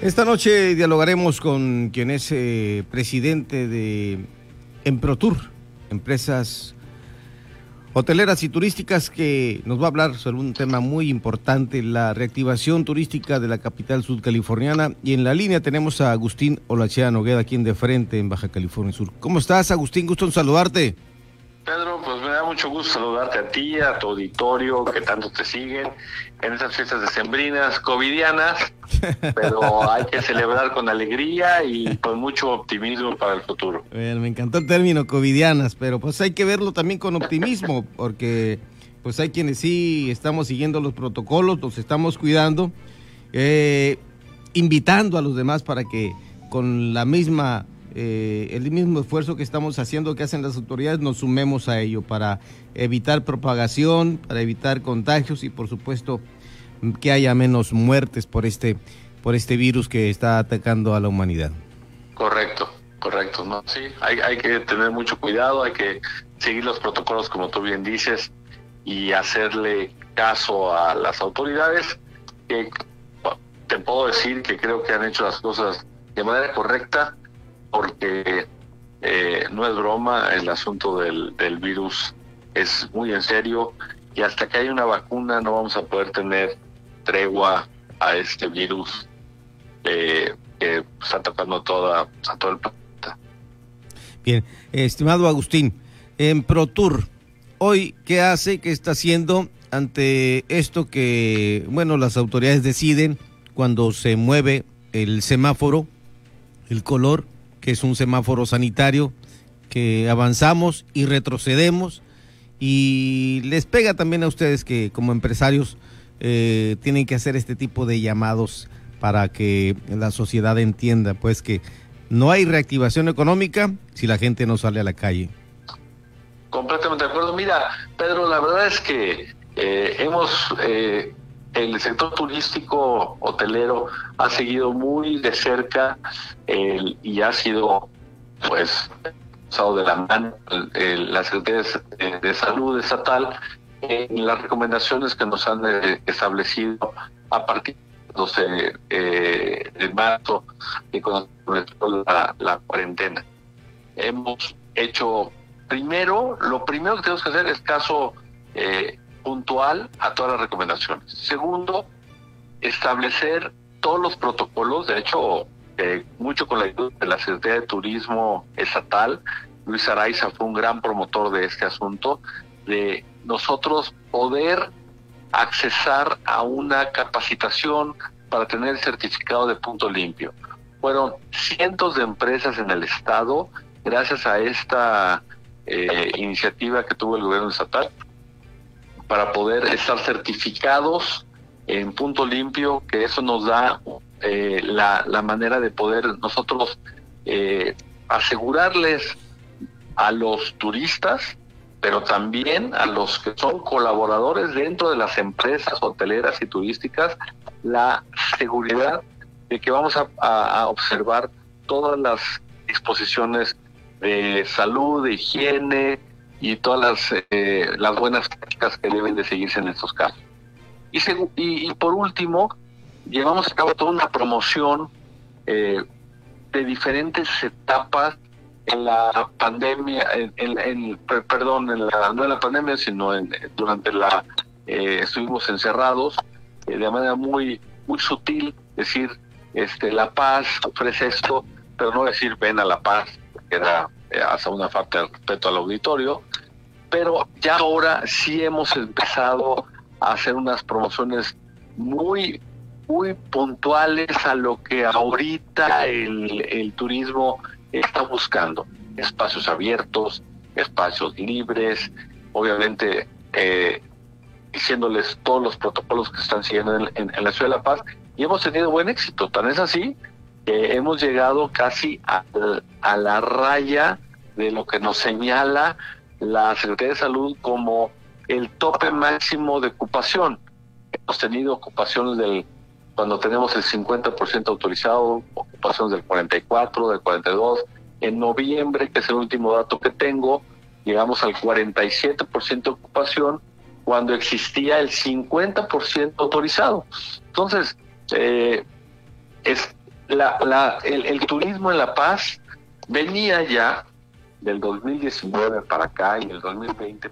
Esta noche dialogaremos con quien es eh, presidente de Emprotur, empresas hoteleras y turísticas, que nos va a hablar sobre un tema muy importante, la reactivación turística de la capital sudcaliforniana. Y en la línea tenemos a Agustín Olachea Nogueda, aquí en de frente en Baja California Sur. ¿Cómo estás, Agustín? Gusto en saludarte. Pedro, pues me da mucho gusto saludarte a ti, a tu auditorio que tanto te siguen en estas fiestas decembrinas, covidianas, pero hay que celebrar con alegría y con mucho optimismo para el futuro. me encantó el término covidianas, pero pues hay que verlo también con optimismo, porque pues hay quienes sí estamos siguiendo los protocolos, los estamos cuidando, eh, invitando a los demás para que con la misma eh, el mismo esfuerzo que estamos haciendo, que hacen las autoridades, nos sumemos a ello para evitar propagación, para evitar contagios y por supuesto que haya menos muertes por este, por este virus que está atacando a la humanidad. Correcto, correcto, ¿no? Sí, hay, hay que tener mucho cuidado, hay que seguir los protocolos como tú bien dices y hacerle caso a las autoridades que te puedo decir que creo que han hecho las cosas de manera correcta porque eh, no es broma, el asunto del, virus es muy en serio y hasta que haya una vacuna no vamos a poder tener tregua a este virus que está atacando toda, a todo el planeta. Bien, estimado Agustín, en ProTour, hoy, ¿qué hace, qué está haciendo ante esto que, bueno, las autoridades deciden cuando se mueve el semáforo, el color, que es un semáforo sanitario, que avanzamos y retrocedemos y les pega también a ustedes que como empresarios eh, tienen que hacer este tipo de llamados para que la sociedad entienda pues que no hay reactivación económica si la gente no sale a la calle. Completamente de acuerdo. Mira, Pedro, la verdad es que eh, hemos eh, el sector turístico hotelero ha seguido muy de cerca y ha sido, pues, usado de la mano la Secretaría de, Salud estatal en las recomendaciones que nos han eh, establecido a partir de 12 eh, de marzo y con la, la cuarentena. Hemos hecho primero, lo primero que tenemos que hacer es caso eh, puntual a todas las recomendaciones. Segundo, establecer todos los protocolos, de hecho, eh, mucho con la ayuda de la Secretaría de Turismo Estatal, Luis Araiza fue un gran promotor de este asunto, de nosotros poder accesar a una capacitación para tener el certificado de punto limpio. Fueron cientos de empresas en el estado, gracias a esta eh, iniciativa que tuvo el gobierno estatal, para poder estar certificados en punto limpio, que eso nos da eh, la, la, manera de poder nosotros eh, asegurarles a los turistas, pero también a los que son colaboradores dentro de las empresas hoteleras y turísticas, la seguridad de que vamos a, a observar todas las disposiciones de salud, de higiene, y todas las, eh, las buenas prácticas que deben de seguirse en estos casos. Y, y, por último, llevamos a cabo toda una promoción eh, de diferentes etapas en la pandemia, en, perdón, en la, no en la pandemia, sino en, durante la, eh, estuvimos encerrados de manera muy, muy sutil, decir, este, La Paz ofrece esto, pero no decir ven a La Paz, que era hasta una falta de respeto al auditorio, pero ya ahora sí hemos empezado a hacer unas promociones muy muy puntuales a lo que ahorita el, turismo está buscando. Espacios abiertos, espacios libres, obviamente eh, diciéndoles todos los protocolos que están siguiendo en, la Ciudad de La Paz y hemos tenido buen éxito. Tan es así hemos llegado casi a, a la raya de lo que nos señala la Secretaría de Salud como el tope máximo de ocupación. Hemos tenido ocupaciones del, cuando tenemos el 50% autorizado, ocupaciones del 44, del 42. En noviembre, que es el último dato que tengo, llegamos al 47% de ocupación cuando existía el 50% autorizado. Entonces, eh, es, la, el, turismo en La Paz venía ya del 2019 para acá y el 2020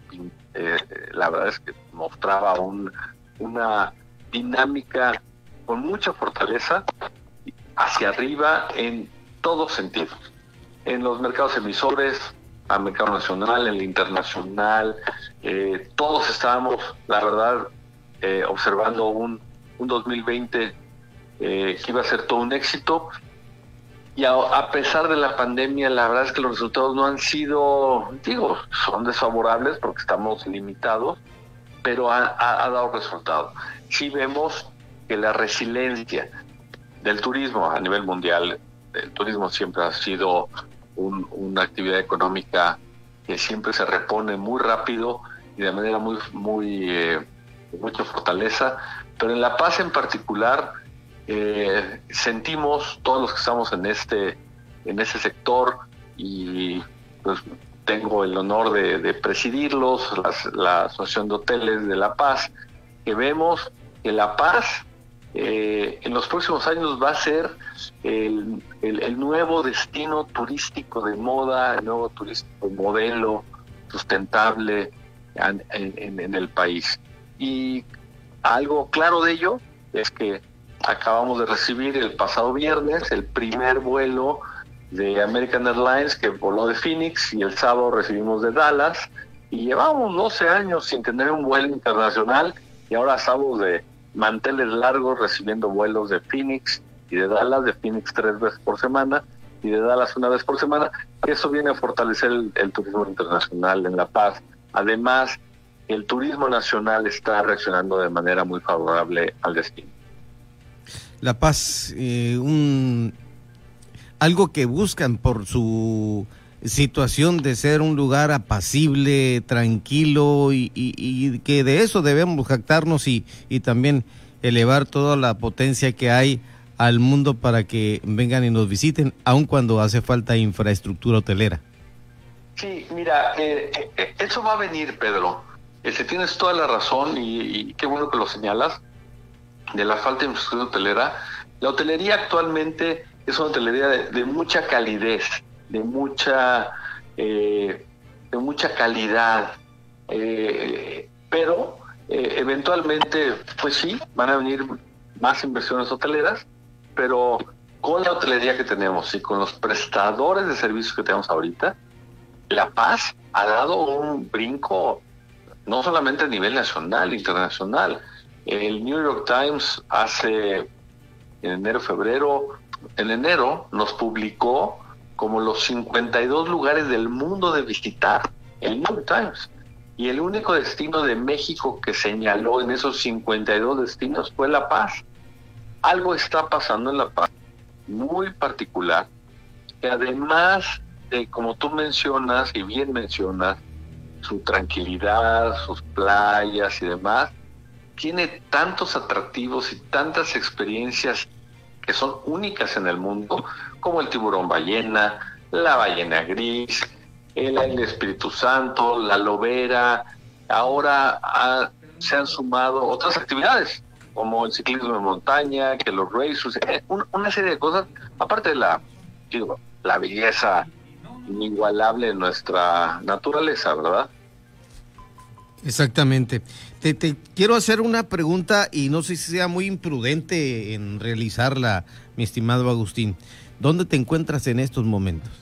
eh, la verdad es que mostraba un, una dinámica con mucha fortaleza hacia arriba en todos sentidos. En los mercados emisores, al mercado nacional, en el internacional, eh, todos estábamos, la verdad, eh, observando un, un 2020 eh, que iba a ser todo un éxito. Y a, pesar de la pandemia, la verdad es que los resultados no han sido, digo, son desfavorables porque estamos limitados, pero ha, dado resultado. Sí vemos que la resiliencia del turismo a nivel mundial, el turismo siempre ha sido una actividad económica que siempre se repone muy rápido y de manera muy, muy, eh, mucha fortaleza, pero en La Paz en particular eh, sentimos todos los que estamos en este, en ese sector y pues tengo el honor de, presidirlos, la Asociación de Hoteles de La Paz, que vemos que La Paz eh, en los próximos años va a ser el, nuevo destino turístico de moda, el nuevo turístico modelo sustentable en, en el país. Y algo claro de ello es que acabamos de recibir el pasado viernes el primer vuelo de American Airlines que voló de Phoenix y el sábado recibimos de Dallas y llevamos 12 años sin tener un vuelo internacional y ahora estamos de manteles largos recibiendo vuelos de Phoenix y de Dallas, de Phoenix tres veces por semana y de Dallas una vez por semana. Eso viene a fortalecer el, turismo internacional en La Paz. Además, el turismo nacional está reaccionando de manera muy favorable al destino. La Paz, eh, un algo que buscan por su situación de ser un lugar apacible, tranquilo y, que de eso debemos jactarnos y, y también elevar toda la potencia que hay al mundo para que vengan y nos visiten, aun cuando hace falta infraestructura hotelera. Sí, mira, eh, eh, eso va a venir, Pedro. Este, tienes toda la razón y, qué bueno que lo señalas de la falta de infraestructura hotelera. La hotelería actualmente es una hotelería de mucha calidez, de mucha, eh, de mucha calidad. Eh, pero eh, eventualmente, pues sí, van a venir más inversiones hoteleras, pero con la hotelería que tenemos y con los prestadores de servicios que tenemos ahorita, La Paz ha dado un brinco no solamente a nivel nacional, internacional. El New York Times hace en enero, febrero, en enero nos publicó como los 52 lugares del mundo de visitar, el New York Times. Y el único destino de México que señaló en esos 52 destinos fue La Paz. Algo está pasando en La Paz muy particular, que además de, como tú mencionas y bien mencionas, su tranquilidad, sus playas y demás, tiene tantos atractivos y tantas experiencias que son únicas en el mundo, como el tiburón ballena, la ballena gris, el, Espíritu Santo, la lobera. Ahora se han sumado otras actividades, como el ciclismo de montaña, que los racers, eh, una serie de cosas, aparte de la, la belleza inigualable de nuestra naturaleza, ¿verdad? Exactamente. Te, quiero hacer una pregunta y no sé si sea muy imprudente en realizarla, mi estimado Agustín. ¿Dónde te encuentras en estos momentos?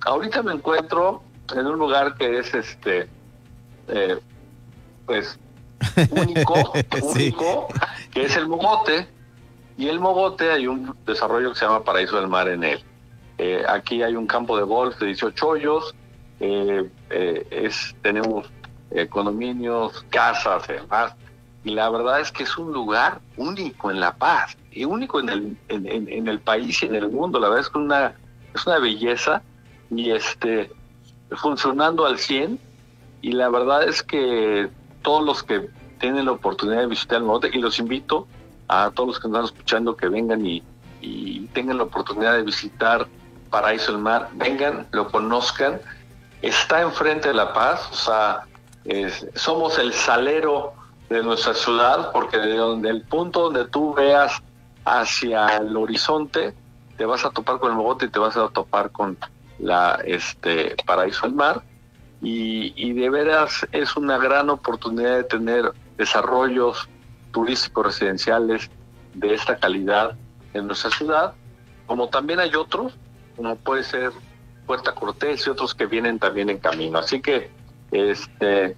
Ahorita me encuentro en un lugar que es este, eh, pues, único, único, que es el Mogote. Y el Mogote hay un desarrollo que se llama Paraíso del Mar en él. Eh, aquí hay un campo de golf de 18 hoyos. Eh, es, tenemos condominios, casas, demás. Y la verdad es que es un lugar único en La Paz, y único en el, en, el país y en el mundo. La verdad es que una, es una belleza y este funcionando al 100. Y la verdad es que todos los que tienen la oportunidad de visitar el norte, y los invito a todos los que están escuchando que vengan y, y tengan la oportunidad de visitar Paraíso del Mar, vengan, lo conozcan. Está enfrente de La Paz, o sea, somos el salero de nuestra ciudad, porque de donde el punto donde tú veas hacia el horizonte, te vas a topar con el Mogote y te vas a topar con la este Paraíso del Mar. Y, y de veras es una gran oportunidad de tener desarrollos turísticos residenciales de esta calidad en nuestra ciudad, como también hay otros, como puede ser Puerta Cortés y otros que vienen también en camino. Así que este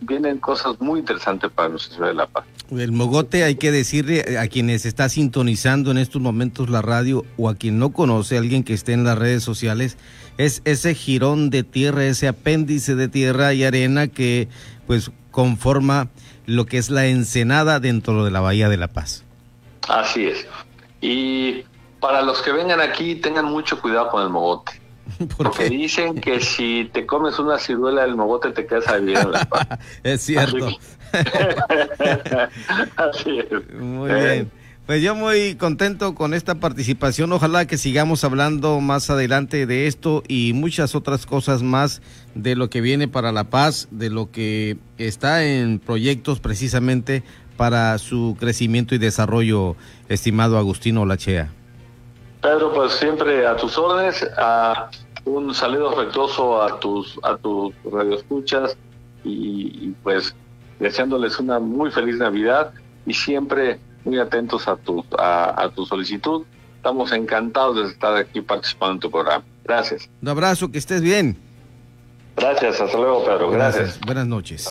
vienen cosas muy interesantes para nuestra ciudad de La Paz. El mogote, hay que decirle a quienes está sintonizando en estos momentos la radio o a quien no conoce, alguien que esté en las redes sociales, es ese jirón de tierra, ese apéndice de tierra y arena que pues conforma lo que es la ensenada dentro de la Bahía de La Paz. Así es. Y para los que vengan aquí, tengan mucho cuidado con el mogote. Porque dicen que si te comes una ciruela del mogote te quedas a vivir en la paz. es cierto. Así, es. Muy bien. Pues yo muy contento con esta participación. Ojalá que sigamos hablando más adelante de esto y muchas otras cosas más de lo que viene para La Paz, de lo que está en proyectos precisamente para su crecimiento y desarrollo, estimado Agustino Lachea. Pedro, pues siempre a tus órdenes, a un saludo afectuoso a tus a tus radioescuchas y, y pues deseándoles una muy feliz Navidad y siempre muy atentos a tu a, a tu solicitud. Estamos encantados de estar aquí participando en tu programa. Gracias. Un abrazo, que estés bien. Gracias, hasta luego, Pedro. Gracias. Buenas noches.